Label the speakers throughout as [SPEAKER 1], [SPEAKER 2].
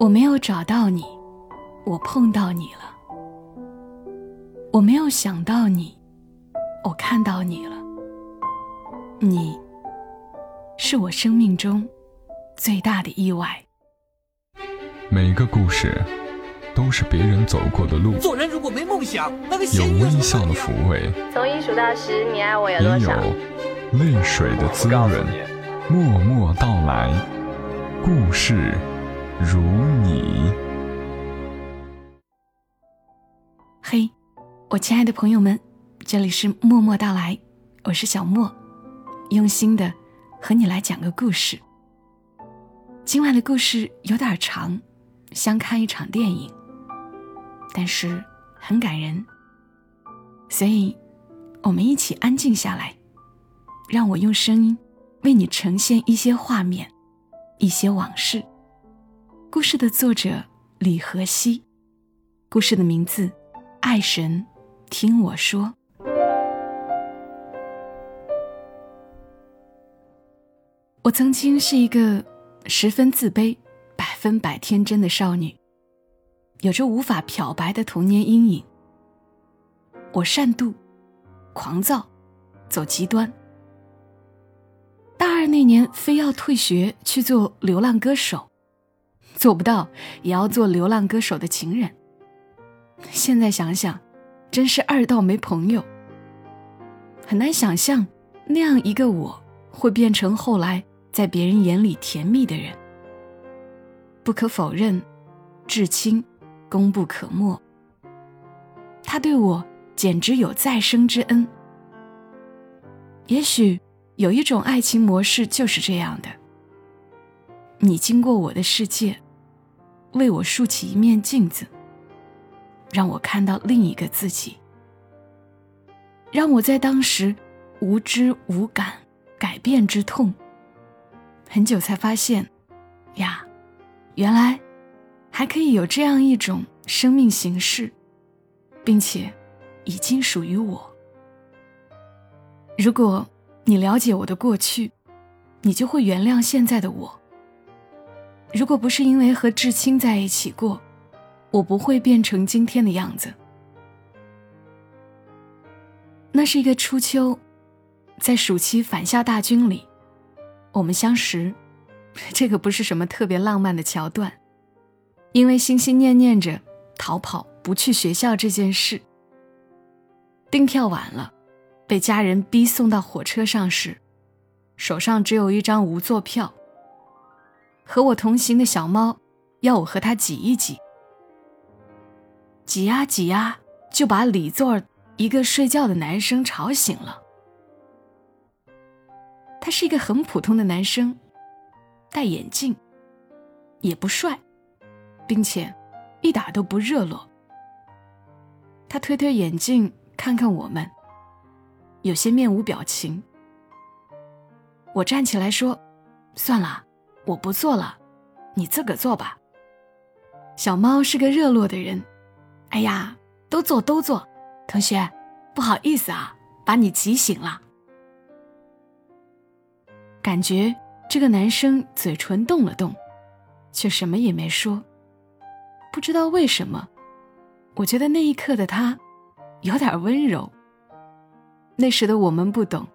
[SPEAKER 1] 我没有找到你，我碰到你了。我没有想到你，我看到你了。你，是我生命中最大的意外。
[SPEAKER 2] 每个故事都是别人走过的路。
[SPEAKER 3] 做人如果没梦想，那个
[SPEAKER 2] 有微笑的抚慰，
[SPEAKER 4] 从一数到十，你爱我有
[SPEAKER 2] 也
[SPEAKER 4] 多少？
[SPEAKER 2] 有泪水的滋润。默默到来，故事如你。
[SPEAKER 1] 嘿，我亲爱的朋友们，这里是默默到来，我是小莫，用心的和你来讲个故事。今晚的故事有点长，像看一场电影，但是很感人，所以我们一起安静下来，让我用声音为你呈现一些画面，一些往事。故事的作者李和熙，故事的名字。爱神，听我说。我曾经是一个十分自卑、百分百天真的少女，有着无法漂白的童年阴影。我善妒、狂躁、走极端。大二那年，非要退学去做流浪歌手，做不到也要做流浪歌手的情人。现在想想，真是二到没朋友。很难想象，那样一个我会变成后来在别人眼里甜蜜的人。不可否认，至亲功不可没。他对我简直有再生之恩。也许有一种爱情模式就是这样的：你经过我的世界，为我竖起一面镜子。让我看到另一个自己，让我在当时无知无感改变之痛。很久才发现，呀，原来还可以有这样一种生命形式，并且已经属于我。如果你了解我的过去，你就会原谅现在的我。如果不是因为和至亲在一起过，我不会变成今天的样子。那是一个初秋，在暑期返校大军里，我们相识。这个不是什么特别浪漫的桥段，因为心心念念着逃跑不去学校这件事。订票晚了，被家人逼送到火车上时，手上只有一张无座票。和我同行的小猫要我和它挤一挤。挤呀挤呀，就把里座一个睡觉的男生吵醒了。他是一个很普通的男生，戴眼镜，也不帅，并且一点都不热络。他推推眼镜，看看我们，有些面无表情。我站起来说：“算了，我不坐了，你自个坐吧。”小猫是个热络的人。哎呀，都坐都坐，同学，不好意思啊，把你急醒了。感觉这个男生嘴唇动了动，却什么也没说。不知道为什么，我觉得那一刻的他有点温柔。那时的我们不懂，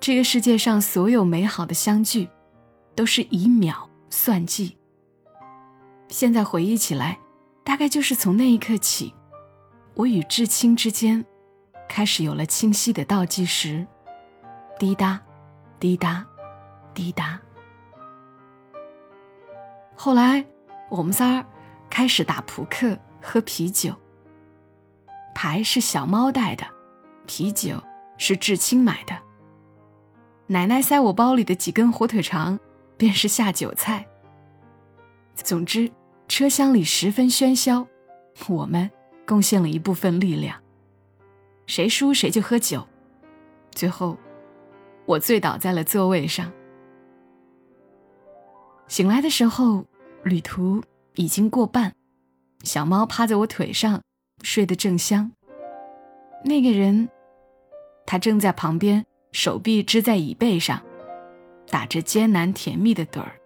[SPEAKER 1] 这个世界上所有美好的相聚，都是以秒算计。现在回忆起来，大概就是从那一刻起。我与至亲之间，开始有了清晰的倒计时，滴答，滴答，滴答。后来，我们仨开始打扑克、喝啤酒。牌是小猫带的，啤酒是至亲买的。奶奶塞我包里的几根火腿肠，便是下酒菜。总之，车厢里十分喧嚣，我们。贡献了一部分力量，谁输谁就喝酒。最后，我醉倒在了座位上。醒来的时候，旅途已经过半，小猫趴在我腿上，睡得正香。那个人，他正在旁边，手臂支在椅背上，打着艰难甜蜜的盹儿。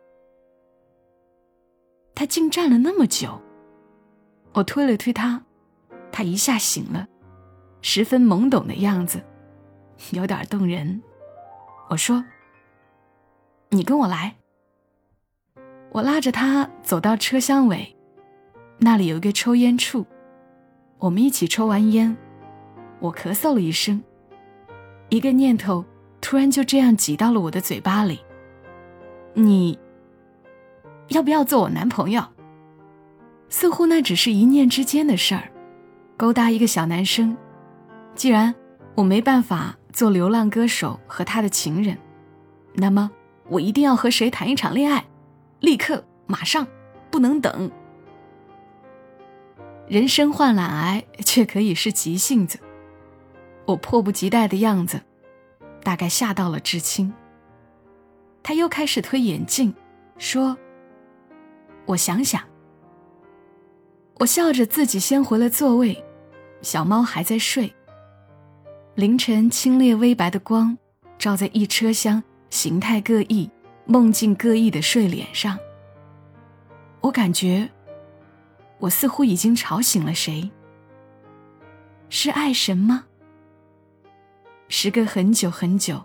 [SPEAKER 1] 他竟站了那么久。我推了推他，他一下醒了，十分懵懂的样子，有点动人。我说：“你跟我来。”我拉着他走到车厢尾，那里有一个抽烟处，我们一起抽完烟，我咳嗽了一声，一个念头突然就这样挤到了我的嘴巴里：“你要不要做我男朋友？”似乎那只是一念之间的事儿，勾搭一个小男生。既然我没办法做流浪歌手和他的情人，那么我一定要和谁谈一场恋爱。立刻，马上，不能等。人生患懒癌，却可以是急性子。我迫不及待的样子，大概吓到了知青。他又开始推眼镜，说：“我想想。”我笑着自己先回了座位，小猫还在睡。凌晨清冽微白的光，照在一车厢形态各异。梦境各异的睡脸上，我感觉我似乎已经吵醒了谁。是爱神吗？时隔很久很久，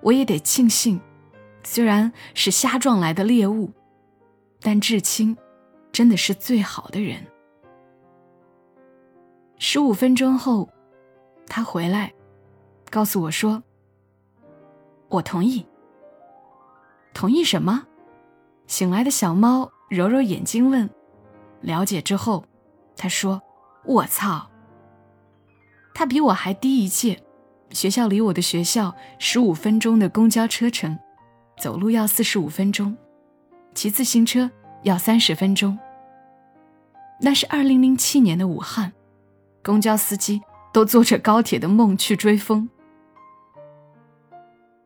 [SPEAKER 1] 我也得庆幸，虽然是瞎撞来的猎物，但至亲真的是最好的人。十五分钟后，他回来，告诉我说：“我同意。”同意什么？醒来的小猫揉揉眼睛问。了解之后，他说：“我操。”他比我还低一届，学校离我的学校十五分钟的公交车程，走路要四十五分钟，骑自行车要三十分钟。那是二零零七年的武汉，公交司机都坐着高铁的梦去追风。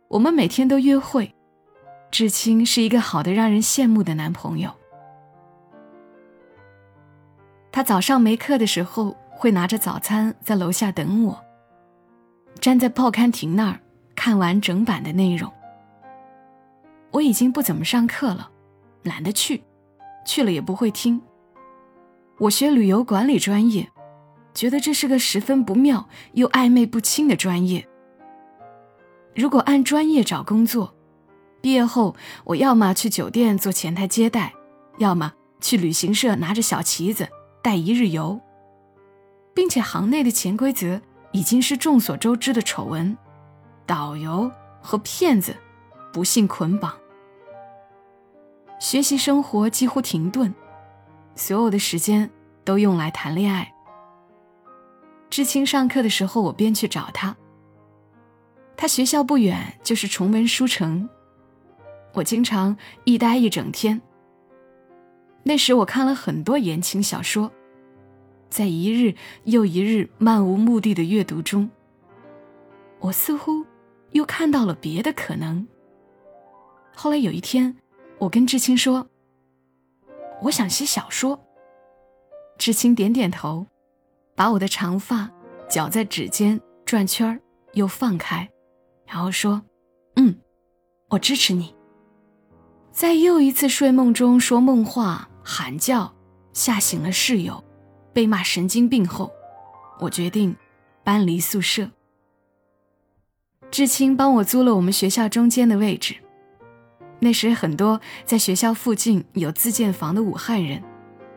[SPEAKER 1] 我们每天都约会。志清是一个好的让人羡慕的男朋友。他早上没课的时候会拿着早餐在楼下等我。站在报刊亭那儿看完整版的内容。我已经不怎么上课了，懒得去，去了也不会听。我学旅游管理专业，觉得这是个十分不妙又暧昧不清的专业。如果按专业找工作。毕业后，我要么去酒店做前台接待，要么去旅行社拿着小旗子带一日游，并且行内的潜规则已经是众所周知的丑闻：导游和骗子不幸捆绑。学习生活几乎停顿，所有的时间都用来谈恋爱。知青上课的时候，我便去找他。他学校不远，就是崇文书城。我经常一待一整天。那时我看了很多言情小说，在一日又一日漫无目的的阅读中，我似乎又看到了别的可能。后来有一天，我跟知青说：“我想写小说。”知青点点头，把我的长发绞在指尖转圈儿又放开，然后说：“嗯，我支持你。”在又一次睡梦中说梦话、喊叫，吓醒了室友，被骂神经病后，我决定搬离宿舍。知青帮我租了我们学校中间的位置。那时，很多在学校附近有自建房的武汉人，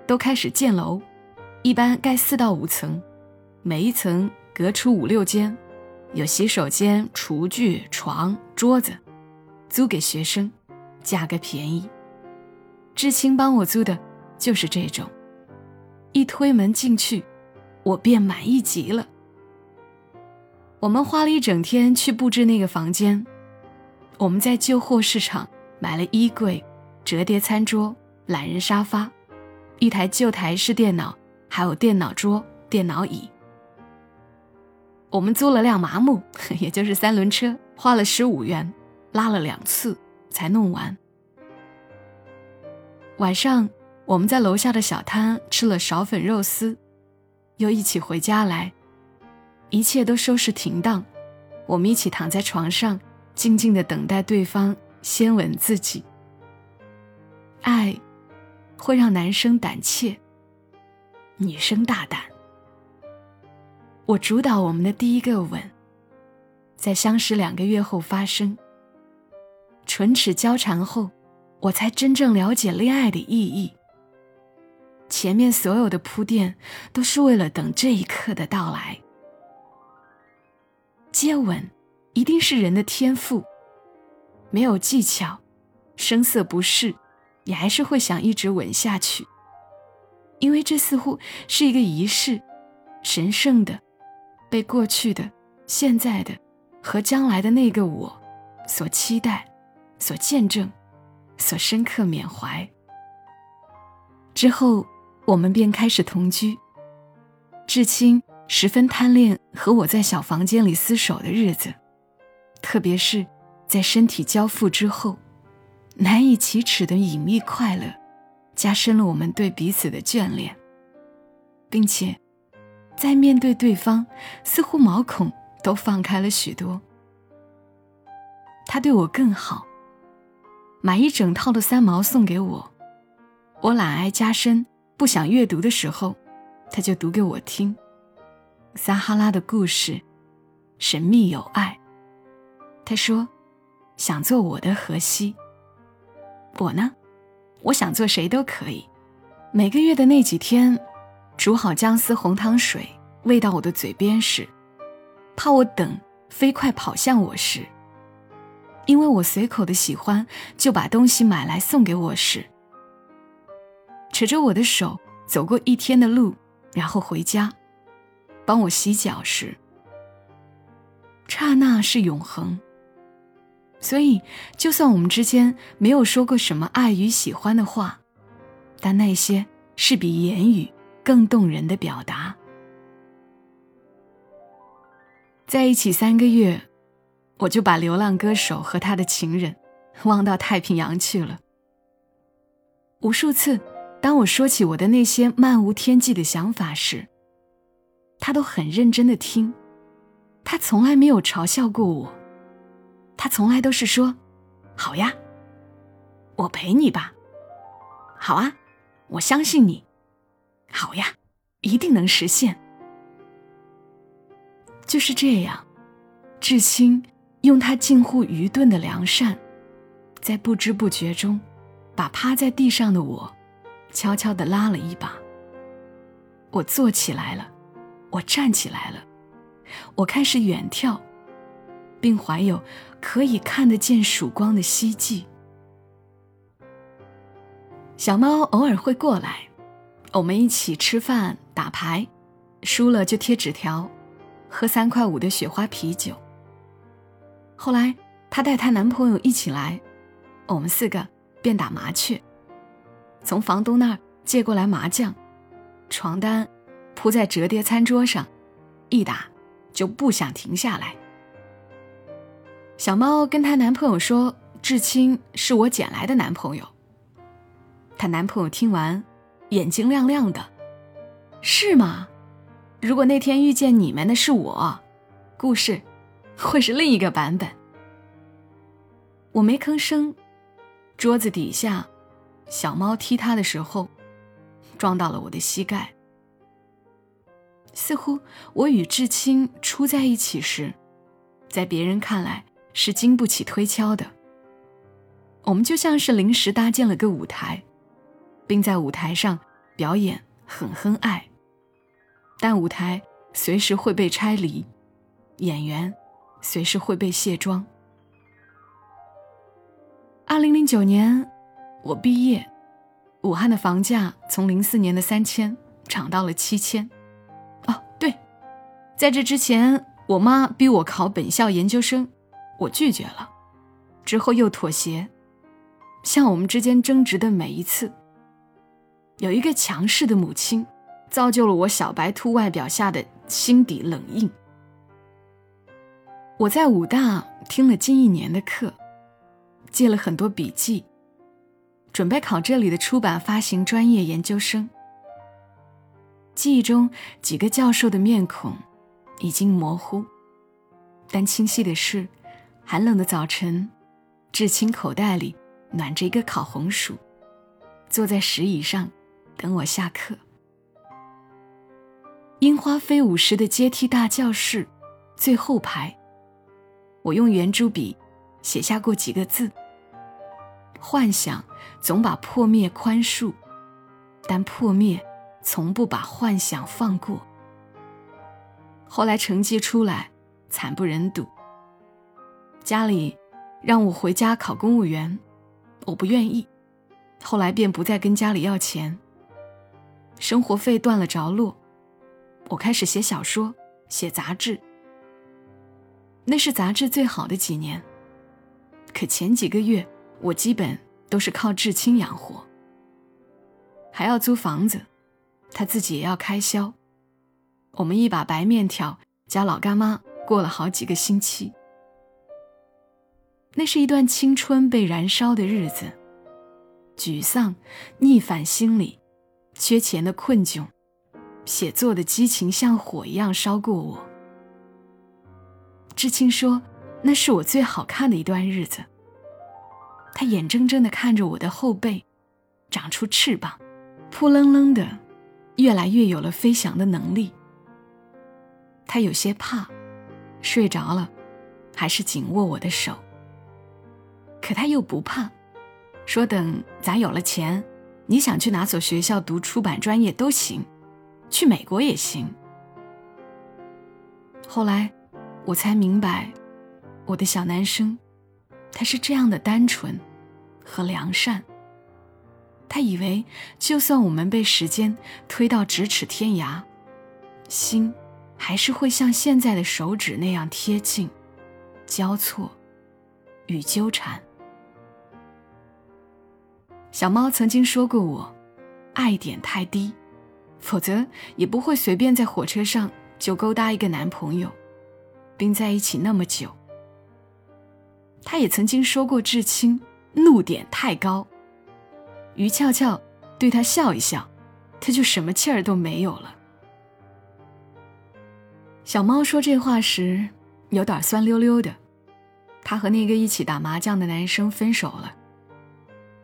[SPEAKER 1] 都开始建楼，一般盖四到五层，每一层隔出五六间，有洗手间、厨具、床、桌子，租给学生。价格便宜，知青帮我租的就是这种。一推门进去，我便满意极了。我们花了一整天去布置那个房间。我们在旧货市场买了衣柜、折叠餐桌、懒人沙发、一台旧台式电脑，还有电脑桌、电脑椅。我们租了辆麻木，也就是三轮车，花了十五元，拉了两次。才弄完。晚上，我们在楼下的小摊吃了苕粉肉丝，又一起回家来，一切都收拾停当。我们一起躺在床上，静静的等待对方先吻自己。爱，会让男生胆怯，女生大胆。我主导我们的第一个吻，在相识两个月后发生。唇齿交缠后，我才真正了解恋爱的意义。前面所有的铺垫，都是为了等这一刻的到来。接吻，一定是人的天赋。没有技巧，声色不适，也还是会想一直吻下去。因为这似乎是一个仪式，神圣的，被过去的、现在的和将来的那个我所期待、所见证、所深刻缅怀。之后，我们便开始同居。至亲十分贪恋和我在小房间里厮守的日子，特别是。在身体交付之后，难以启齿的隐秘快乐，加深了我们对彼此的眷恋，并且，在面对对方，似乎毛孔都放开了许多。他对我更好，买一整套的三毛送给我，我懒癌加深，不想阅读的时候，他就读给我听。撒哈拉的故事，神秘有爱。他说。想做我的荷西。我呢，我想做谁都可以。每个月的那几天，煮好姜丝红糖水喂到我的嘴边时，怕我等飞快跑向我时，因为我随口的喜欢，就把东西买来送给我时，扯着我的手走过一天的路，然后回家，帮我洗脚时，刹那是永恒。所以，就算我们之间没有说过什么爱与喜欢的话，但那些是比言语更动人的表达。在一起三个月，我就把流浪歌手和他的情人 忘到太平洋去了。无数次，当我说起我的那些漫无天际的想法时，他都很认真的听，他从来没有嘲笑过我。他从来都是说：“好呀，我陪你吧。好啊，我相信你。好呀，一定能实现。”就是这样，至亲用他近乎愚钝的良善，在不知不觉中，把趴在地上的我悄悄地拉了一把。我坐起来了，我站起来了，我开始远眺。并怀有可以看得见曙光的希冀。小猫偶尔会过来，我们一起吃饭、打牌，输了就贴纸条，喝三块五的雪花啤酒。后来她带她男朋友一起来，我们四个便打麻雀，从房东那儿借过来麻将，床单铺在折叠餐桌上，一打就不想停下来。小猫跟她男朋友说：“至亲是我捡来的男朋友。”她男朋友听完，眼睛亮亮的：“是吗？如果那天遇见你们的是我，故事会是另一个版本。”我没吭声。桌子底下，小猫踢它的时候，撞到了我的膝盖。似乎我与至亲初在一起时，在别人看来。是经不起推敲的。我们就像是临时搭建了个舞台，并在舞台上表演很哼爱，但舞台随时会被拆离，演员随时会被卸妆。二零零九年，我毕业，武汉的房价从零四年的三千涨到了七千。哦，对，在这之前，我妈逼我考本校研究生。我拒绝了，之后又妥协。像我们之间争执的每一次，有一个强势的母亲，造就了我小白兔外表下的心底冷硬。我在武大听了近一年的课，借了很多笔记，准备考这里的出版发行专业研究生。记忆中几个教授的面孔已经模糊，但清晰的是。寒冷的早晨，至亲口袋里暖着一个烤红薯，坐在石椅上，等我下课。樱花飞舞时的阶梯大教室，最后排，我用圆珠笔写下过几个字：幻想总把破灭宽恕，但破灭从不把幻想放过。后来成绩出来，惨不忍睹。家里让我回家考公务员，我不愿意。后来便不再跟家里要钱，生活费断了着落。我开始写小说，写杂志。那是杂志最好的几年。可前几个月，我基本都是靠至亲养活，还要租房子，他自己也要开销。我们一把白面条加老干妈过了好几个星期。那是一段青春被燃烧的日子，沮丧、逆反心理、缺钱的困窘。写作的激情像火一样烧过我。知青说：“那是我最好看的一段日子。”他眼睁睁地看着我的后背长出翅膀，扑棱棱的，越来越有了飞翔的能力。他有些怕，睡着了，还是紧握我的手。可他又不怕，说：“等咱有了钱，你想去哪所学校读出版专业都行。”去美国也行。后来，我才明白，我的小男生，他是这样的单纯和良善。他以为，就算我们被时间推到咫尺天涯，心还是会像现在的手指那样贴近、交错与纠缠。小猫曾经说过我，爱点太低。否则也不会随便在火车上就勾搭一个男朋友，并在一起那么久。他也曾经说过至亲怒点太高，于俏俏对他笑一笑，他就什么气儿都没有了。小猫说这话时有点酸溜溜的，他和那个一起打麻将的男生分手了。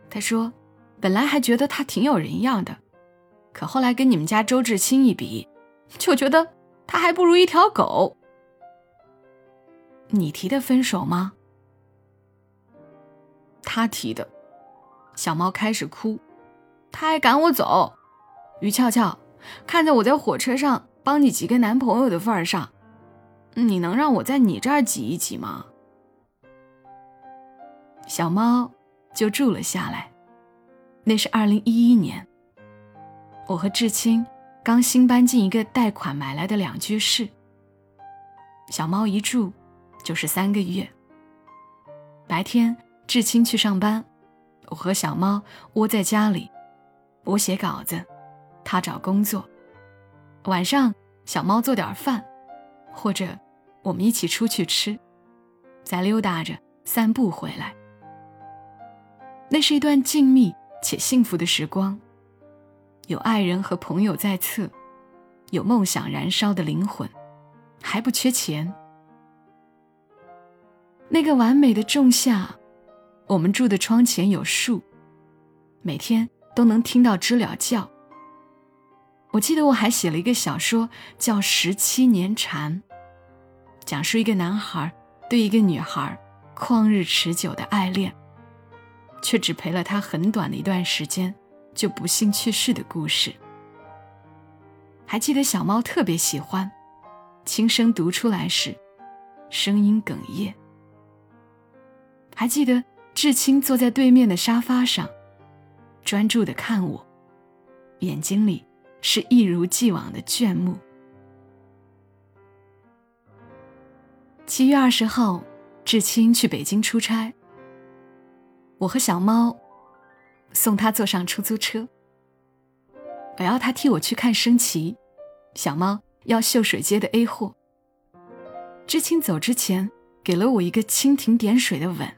[SPEAKER 1] 他说，本来还觉得他挺有人样的。可后来跟你们家周志清一比，就觉得他还不如一条狗。你提的分手吗？他提的。小猫开始哭，他还赶我走。于俏俏，看在我在火车上帮你几个男朋友的份儿上，你能让我在你这儿挤一挤吗？小猫就住了下来。那是二零一一年。我和至清刚新搬进一个贷款买来的两居室。小猫一住就是三个月。白天至亲去上班，我和小猫窝在家里，我写稿子，他找工作。晚上小猫做点饭，或者我们一起出去吃，再溜达着散步回来。那是一段静谧且幸福的时光。有爱人和朋友在侧，有梦想燃烧的灵魂，还不缺钱。那个完美的仲夏，我们住的窗前有树，每天都能听到知了叫。我记得我还写了一个小说，叫《十七年蝉》，讲述一个男孩对一个女孩旷日持久的爱恋，却只陪了他很短的一段时间。就不幸去世的故事。还记得小猫特别喜欢，轻声读出来时，声音哽咽。还记得至清坐在对面的沙发上，专注的看我，眼睛里是一如既往的眷慕。七月二十号，至清去北京出差，我和小猫。送他坐上出租车，我要他替我去看升旗，小猫要秀水街的 A 货。知青走之前给了我一个蜻蜓点水的吻。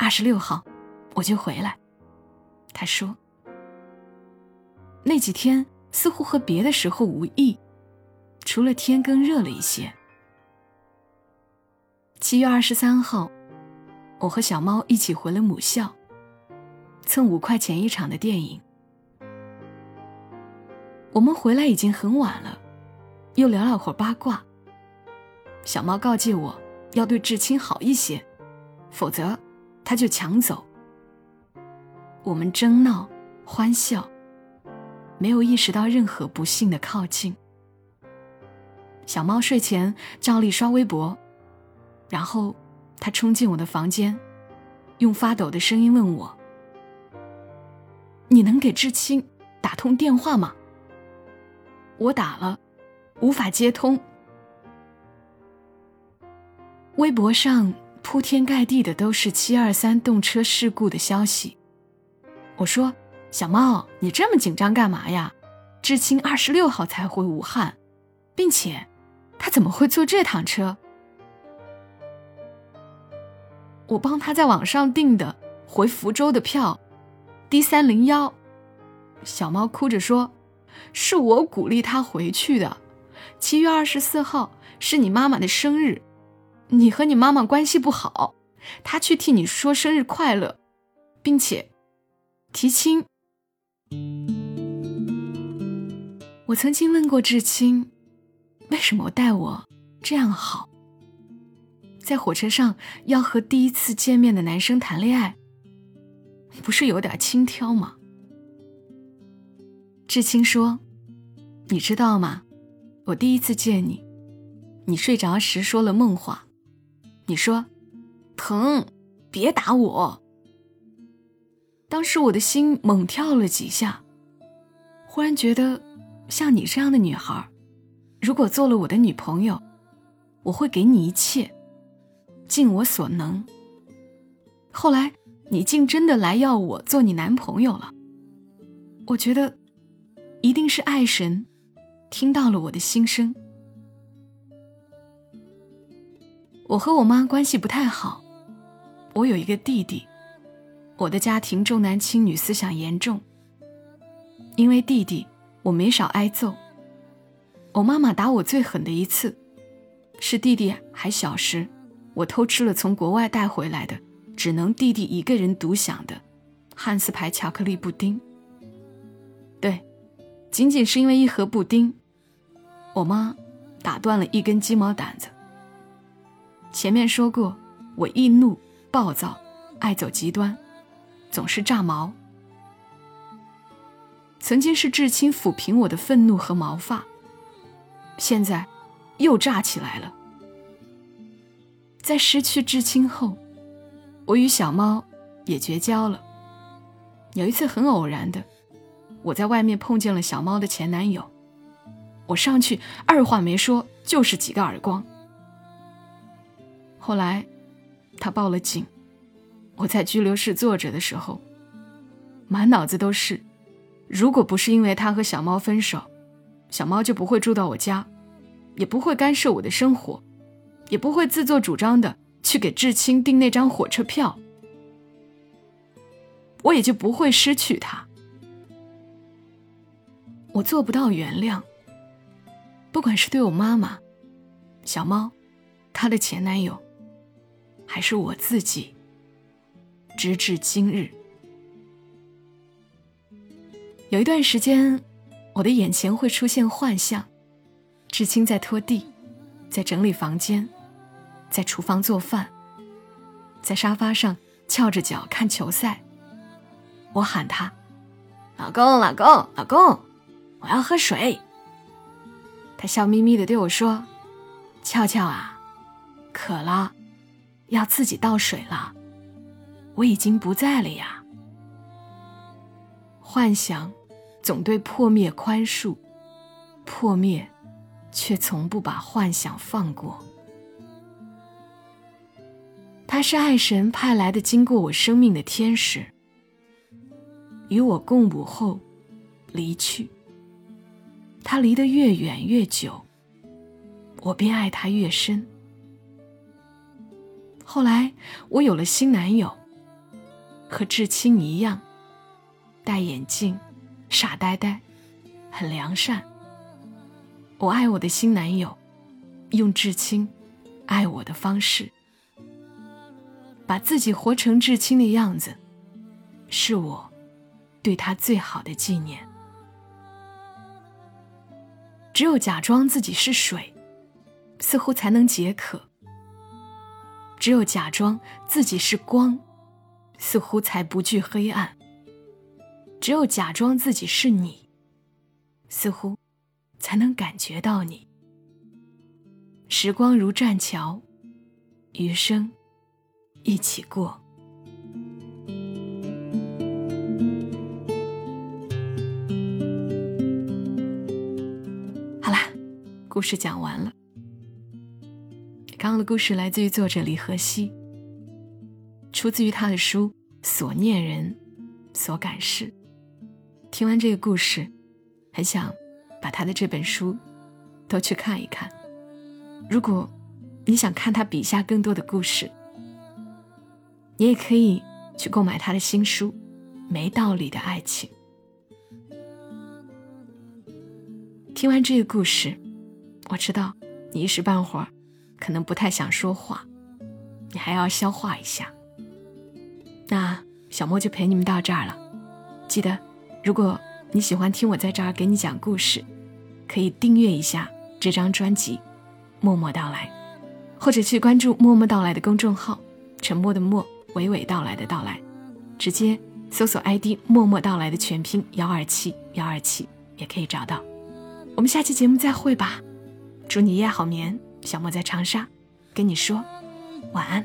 [SPEAKER 1] 二十六号我就回来，他说。那几天似乎和别的时候无异，除了天更热了一些。七月二十三号，我和小猫一起回了母校。蹭五块钱一场的电影。我们回来已经很晚了，又聊了会儿八卦。小猫告诫我要对至亲好一些，否则他就抢走。我们争闹欢笑，没有意识到任何不幸的靠近。小猫睡前照例刷微博，然后它冲进我的房间，用发抖的声音问我：“你能给至亲打通电话吗？”我打了，无法接通。微博上铺天盖地的都是七二三动车事故的消息。我说：“小猫，你这么紧张干嘛呀？至亲二十六号才回武汉，并且他怎么会坐这趟车？我帮他在网上订的回福州的票，D 三零幺。”小猫哭着说。是我鼓励他回去的。七月二十四号是你妈妈的生日，你和你妈妈关系不好，他去替你说生日快乐，并且提亲。我曾经问过至亲，为什么待我这样好？在火车上要和第一次见面的男生谈恋爱，不是有点轻佻吗？至亲说：“你知道吗？我第一次见你，你睡着时说了梦话。你说，疼，别打我。当时我的心猛跳了几下，忽然觉得，像你这样的女孩，如果做了我的女朋友，我会给你一切，尽我所能。后来，你竟真的来要我做你男朋友了，我觉得。”一定是爱神听到了我的心声。我和我妈关系不太好，我有一个弟弟，我的家庭重男轻女思想严重。因为弟弟，我没少挨揍。我妈妈打我最狠的一次，是弟弟还小时，我偷吃了从国外带回来的，只能弟弟一个人独享的汉斯牌巧克力布丁。对。仅仅是因为一盒布丁，我妈打断了一根鸡毛掸子。前面说过，我易怒、暴躁、爱走极端，总是炸毛。曾经是至亲抚平我的愤怒和毛发，现在又炸起来了。在失去至亲后，我与小猫也绝交了。有一次很偶然的。我在外面碰见了小猫的前男友，我上去二话没说就是几个耳光。后来，他报了警。我在拘留室坐着的时候，满脑子都是：如果不是因为他和小猫分手，小猫就不会住到我家，也不会干涉我的生活，也不会自作主张的去给至亲订那张火车票，我也就不会失去他。我做不到原谅，不管是对我妈妈、小猫、她的前男友，还是我自己。直至今日，有一段时间，我的眼前会出现幻象：至亲在拖地，在整理房间，在厨房做饭，在沙发上翘着脚看球赛。我喊他：“老公，老公，老公。”我要喝水。他笑眯眯的对我说：“俏俏啊，渴了，要自己倒水了。我已经不在了呀。”幻想总对破灭宽恕，破灭却从不把幻想放过。他是爱神派来的经过我生命的天使，与我共舞后离去。他离得越远越久，我便爱他越深。后来我有了新男友，和至亲一样，戴眼镜，傻呆呆，很良善。我爱我的新男友，用至亲爱我的方式，把自己活成至亲的样子，是我对他最好的纪念。只有假装自己是水，似乎才能解渴；只有假装自己是光，似乎才不惧黑暗；只有假装自己是你，似乎才能感觉到你。时光如栈桥，余生一起过。故事讲完了。刚刚的故事来自于作者李和熙，出自于他的书《所念人，所感事》。听完这个故事，很想把他的这本书都去看一看。如果你想看他笔下更多的故事，你也可以去购买他的新书《没道理的爱情》。听完这个故事。我知道你一时半会儿可能不太想说话，你还要消化一下。那小莫就陪你们到这儿了。记得，如果你喜欢听我在这儿给你讲故事，可以订阅一下这张专辑《默默到来》，或者去关注“默默到来”的公众号，“沉默的默，娓娓道来的到来”，直接搜索 ID“ 默默到来”的全拼幺二七幺二七也可以找到。我们下期节目再会吧。祝你一夜好眠，小莫在长沙，跟你说晚安。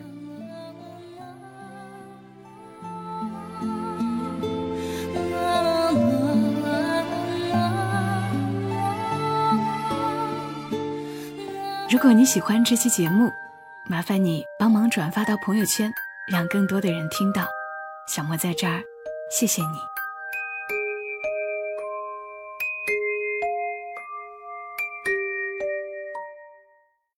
[SPEAKER 1] 如果你喜欢这期节目，麻烦你帮忙转发到朋友圈，让更多的人听到。小莫在这儿，谢谢你。